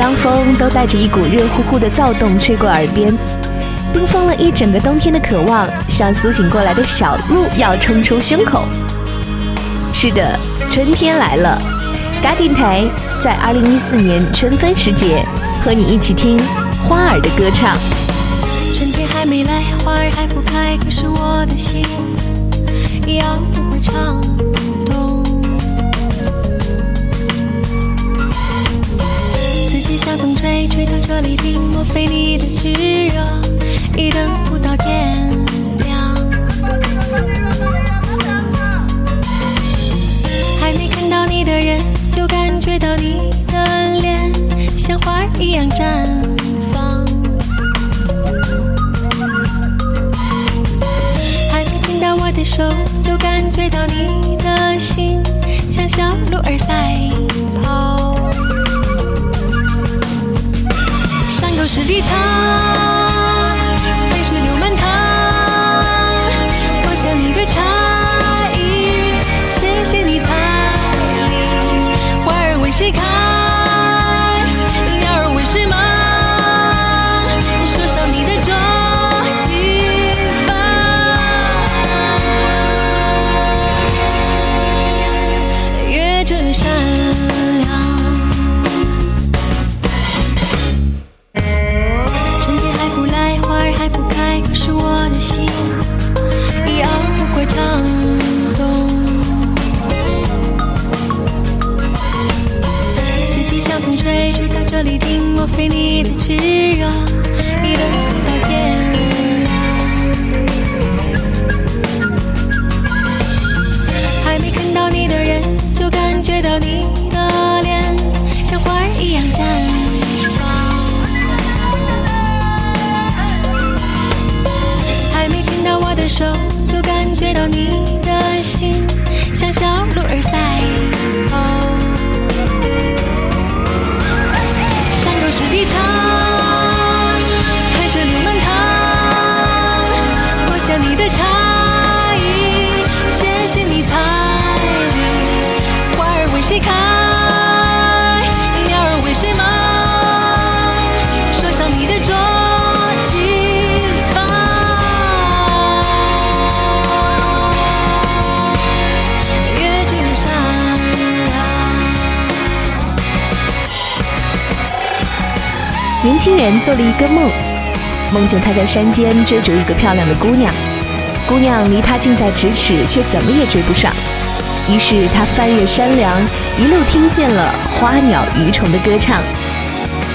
当风都带着一股热乎乎的躁动吹过耳边，冰封了一整个冬天的渴望，像苏醒过来的小鹿要冲出胸口。是的，春天来了。嘎电台在二零一四年春分时节，和你一起听花儿的歌唱。春天还没来，花儿还不开，可是我的心要不归长大风吹，吹到这里停，莫非你的炙热已等不到天亮？还没看到你的人，就感觉到你的脸像花儿一样绽放。还没牵到我的手，就感觉到你的心像小鹿儿赛十里长里定我非你的炙热。年轻人做了一个梦，梦见他在山间追逐一个漂亮的姑娘，姑娘离他近在咫尺，却怎么也追不上。于是他翻越山梁，一路听见了花鸟鱼虫的歌唱。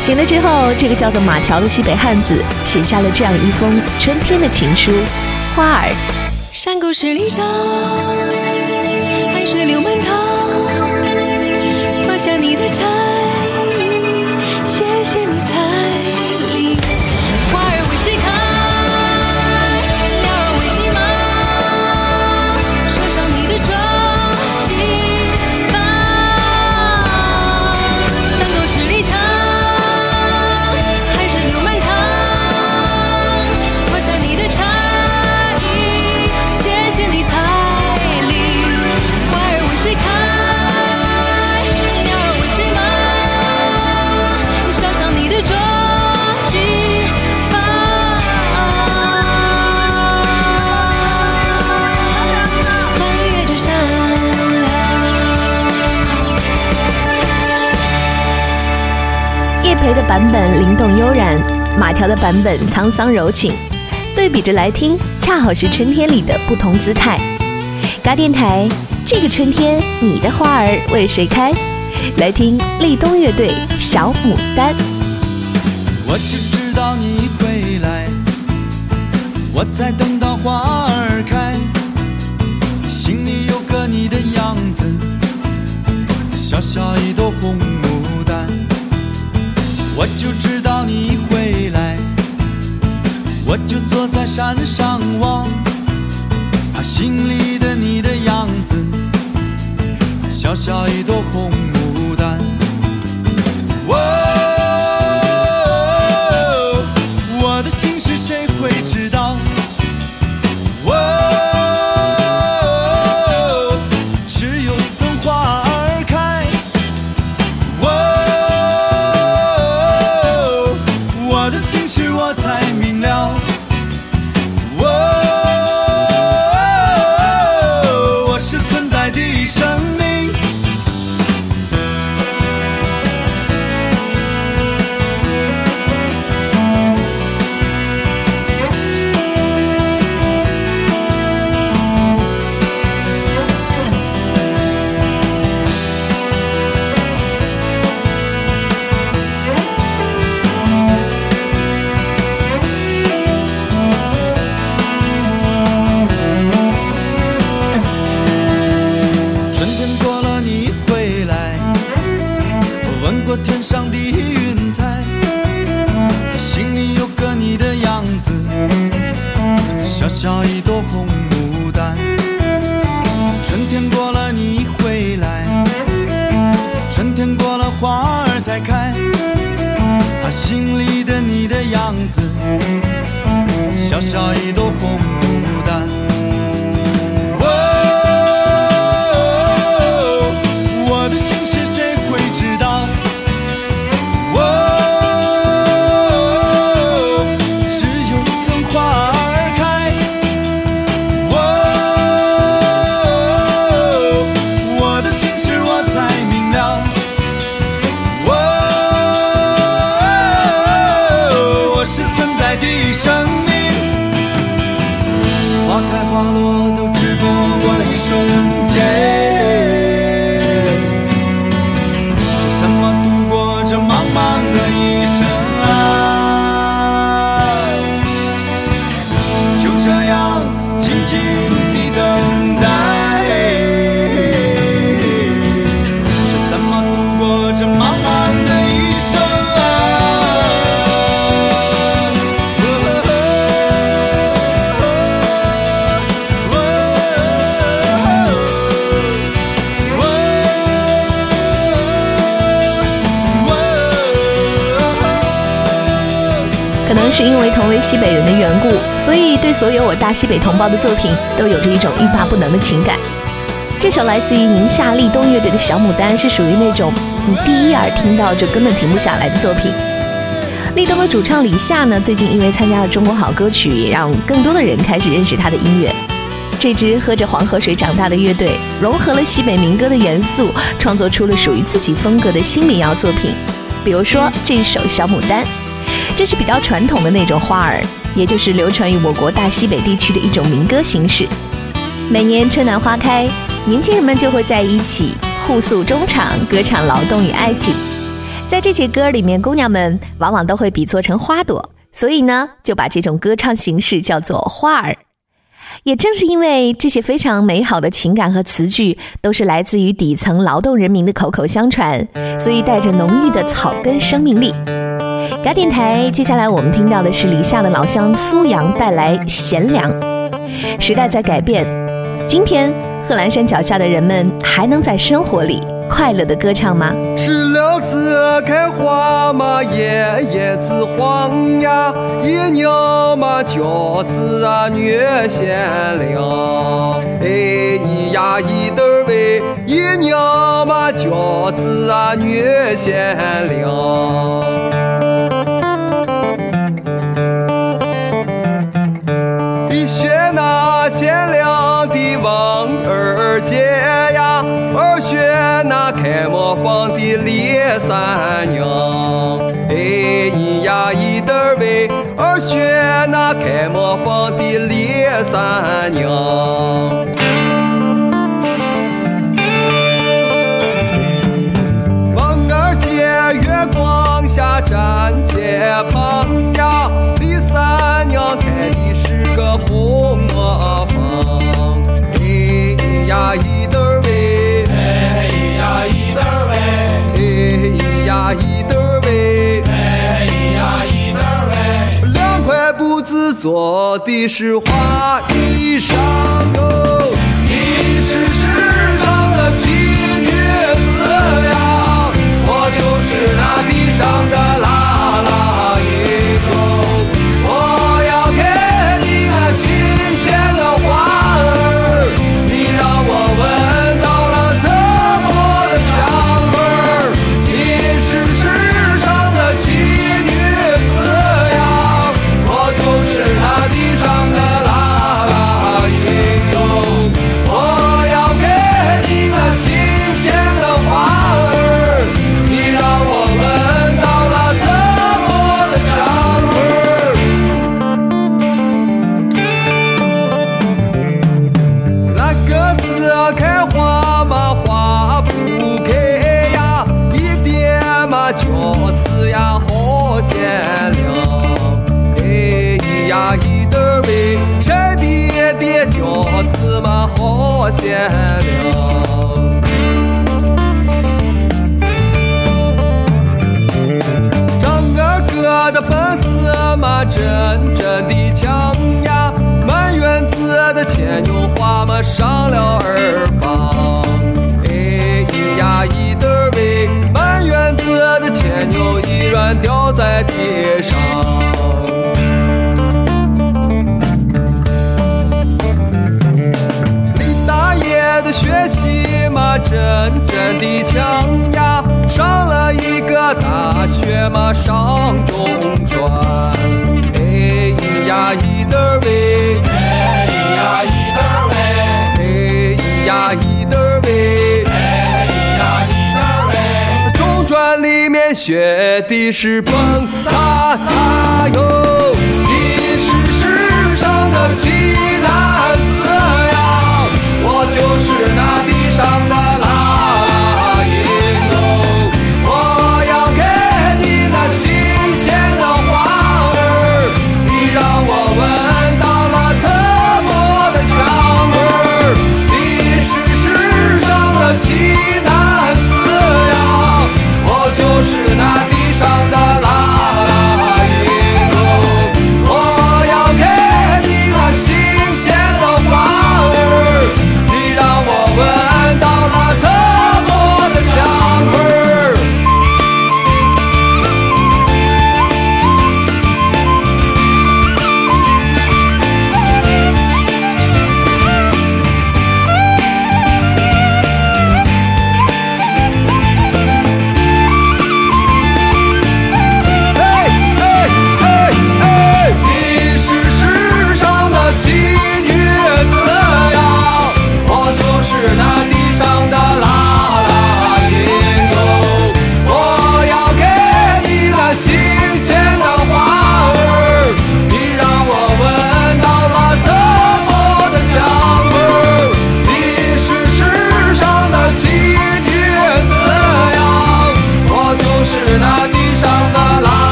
醒了之后，这个叫做马条的西北汉子写下了这样一封春天的情书：花儿。山沟十里长，海水流满塘。培的版本灵动悠然，马条的版本沧桑柔情。对比着来听，恰好是春天里的不同姿态。嘎电台，这个春天，你的花儿为谁开？来听立冬乐队《小牡丹》。我只知道你会来，我在等到花儿开，心里有个你的样子，小小一朵红。就知道你会来，我就坐在山上望，啊，心里的你的样子，小小一朵红花落可能是因为同为西北人的缘故，所以对所有我大西北同胞的作品都有着一种欲罢不能的情感。这首来自于宁夏立冬乐队的小牡丹，是属于那种你第一耳听到就根本停不下来的作品。立冬的主唱李夏呢，最近因为参加了《中国好歌曲》，也让更多的人开始认识他的音乐。这支喝着黄河水长大的乐队，融合了西北民歌的元素，创作出了属于自己风格的新民谣作品。比如说这首《小牡丹》，这是比较传统的那种花儿，也就是流传于我国大西北地区的一种民歌形式。每年春暖花开，年轻人们就会在一起互诉衷肠，歌唱劳动与爱情。在这些歌里面，姑娘们往往都会比作成花朵，所以呢，就把这种歌唱形式叫做花儿。也正是因为这些非常美好的情感和词句，都是来自于底层劳动人民的口口相传，所以带着浓郁的草根生命力。嘎电台，接下来我们听到的是李夏的老乡苏阳带来《贤良》。时代在改变，今天贺兰山脚下的人们还能在生活里快乐的歌唱吗？石榴子开花嘛，叶叶子黄呀，一娘嘛饺子啊女贤良，哎咿呀一豆儿喂，一娘嘛饺子啊女贤良。磨坊的李三娘，哎咿呀咿得儿喂儿，学那开磨坊的李三娘。做的是花衣裳哟你是世上的奇女子呀我就是那地上的浪学的是蹦擦擦哟，你是世上的奇男子呀，我就是那地上。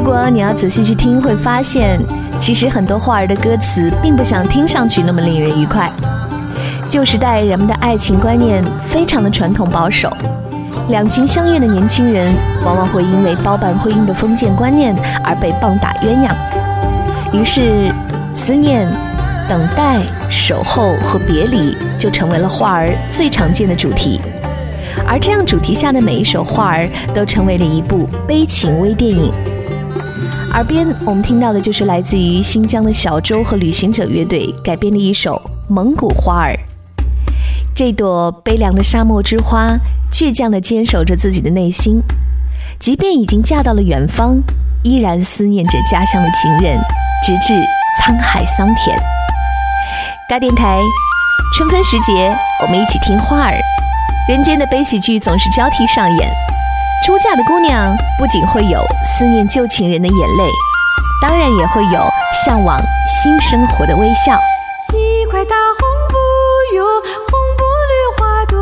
如果你要仔细去听，会发现其实很多花儿的歌词并不像听上去那么令人愉快。旧时代人们的爱情观念非常的传统保守，两情相悦的年轻人往往会因为包办婚姻的封建观念而被棒打鸳鸯，于是思念、等待、守候和别离就成为了花儿最常见的主题。而这样主题下的每一首花儿都成为了一部悲情微电影。耳边我们听到的就是来自于新疆的小周和旅行者乐队改编的一首《蒙古花儿》。这朵悲凉的沙漠之花，倔强地坚守着自己的内心，即便已经嫁到了远方，依然思念着家乡的情人，直至沧海桑田。嘎电台，春分时节，我们一起听花儿。人间的悲喜剧总是交替上演。出嫁的姑娘不仅会有思念旧情人的眼泪，当然也会有向往新生活的微笑。一块大红布哟，红布绿花朵，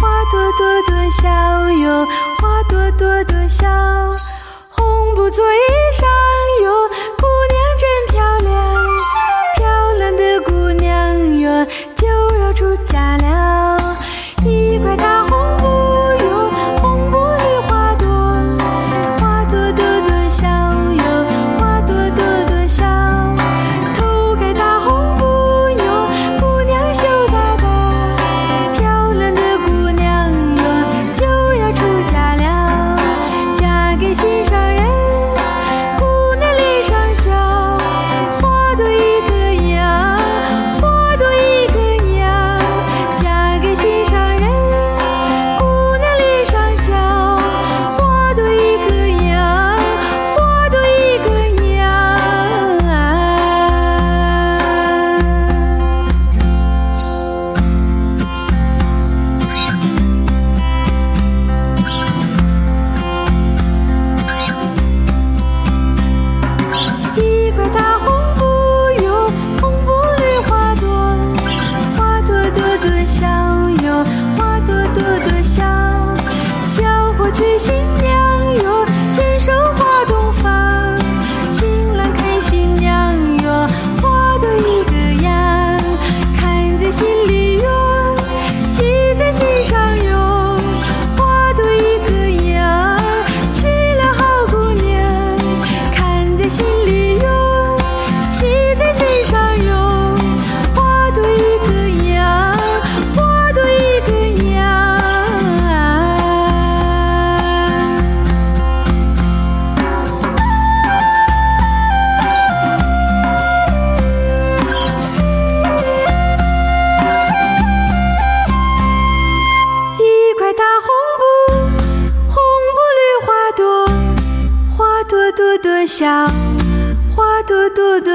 花朵朵朵笑哟，花朵朵朵笑。红布做衣裳哟，姑娘真漂亮，漂亮的姑娘哟就要出嫁了。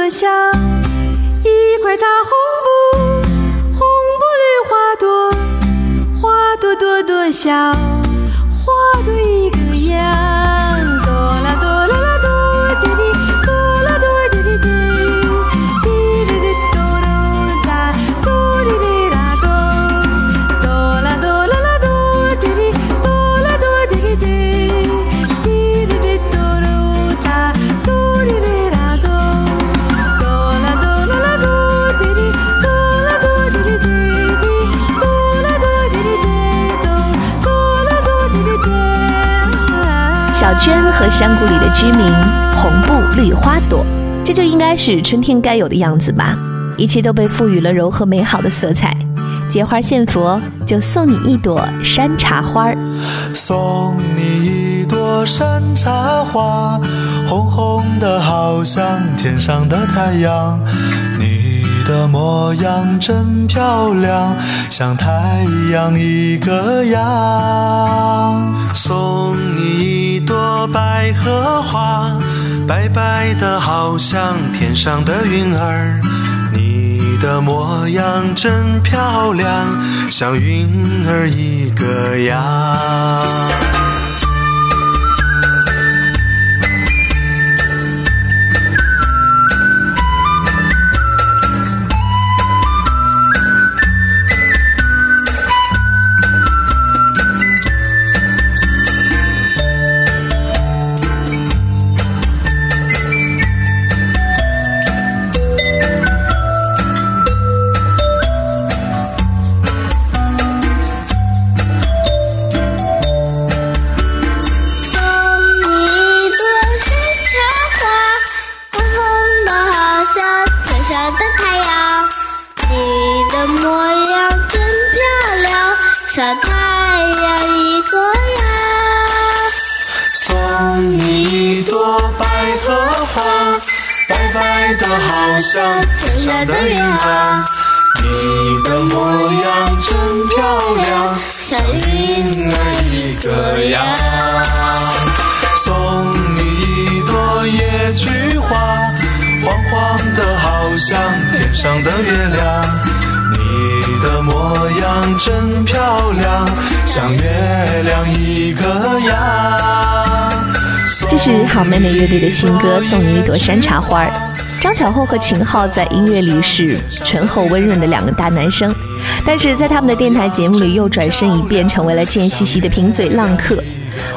朵朵香。一块大红布，红布绿花朵，花朵朵朵笑，居民，红布绿花朵，这就应该是春天该有的样子吧。一切都被赋予了柔和美好的色彩。结花献佛，就送你一朵山茶花儿。送你一朵山茶花，红红的好像天上的太阳。你的模样真漂亮，像太阳一个样。花，白白的好像天上的云儿。你的模样真漂亮，像云儿一个样。模样真漂亮，像太阳一个样。送你一朵百合花，白白的好像天上的云儿。你的模样真漂亮，像云儿一个样。送你一朵野菊花，黄黄的好像天上的月亮。你的模样真漂亮，像月亮一个样。这是好妹妹乐队的新歌《送你一朵山茶花》。张小厚和秦昊在音乐里是醇厚温润的两个大男生，但是在他们的电台节目里又转身一变，成为了贱兮兮的贫嘴浪客。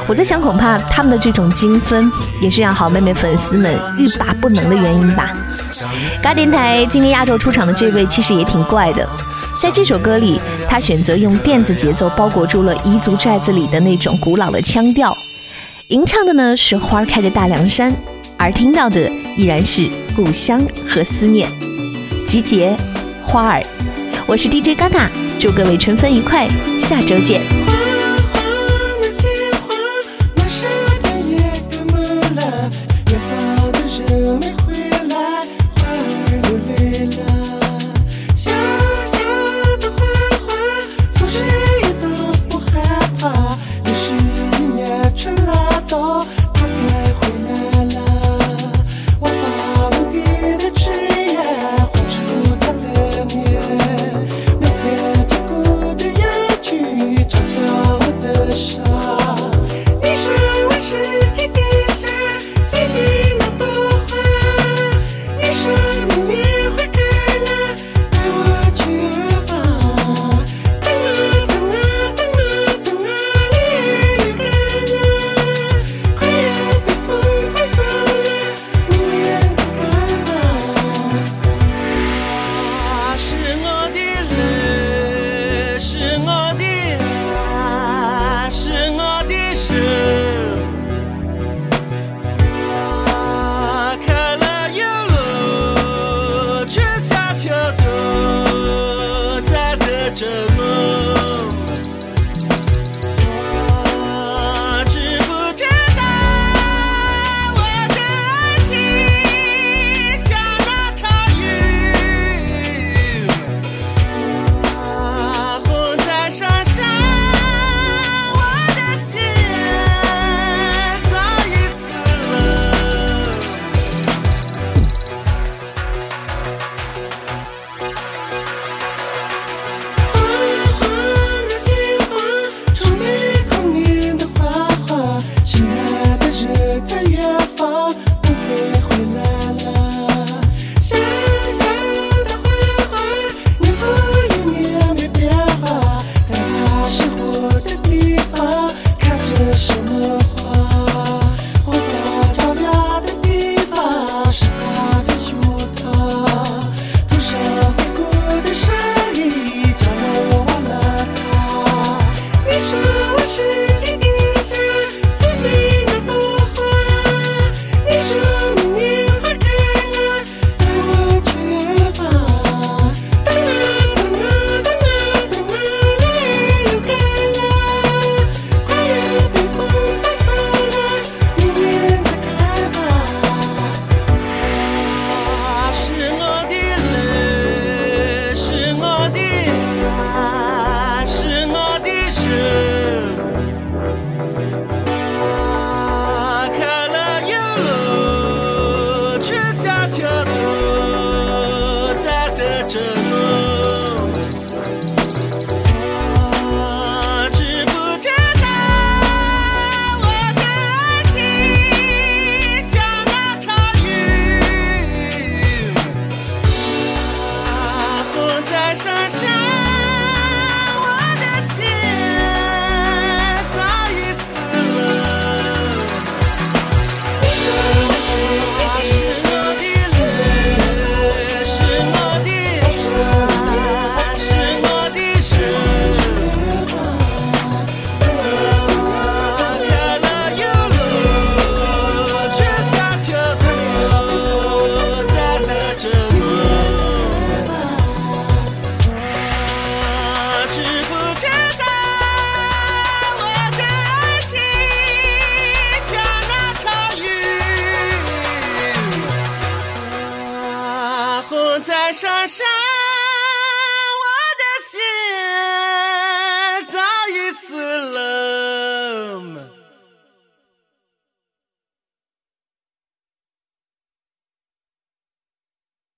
我在想，恐怕他们的这种精分，也是让好妹妹粉丝们欲罢不能的原因吧。嘎电台今年压轴出场的这位其实也挺怪的，在这首歌里，他选择用电子节奏包裹住了彝族寨子里的那种古老的腔调，吟唱的呢是花开的大凉山，而听到的依然是故乡和思念。集结，花儿，我是 DJ 嘎嘎，祝各位春分愉快，下周见。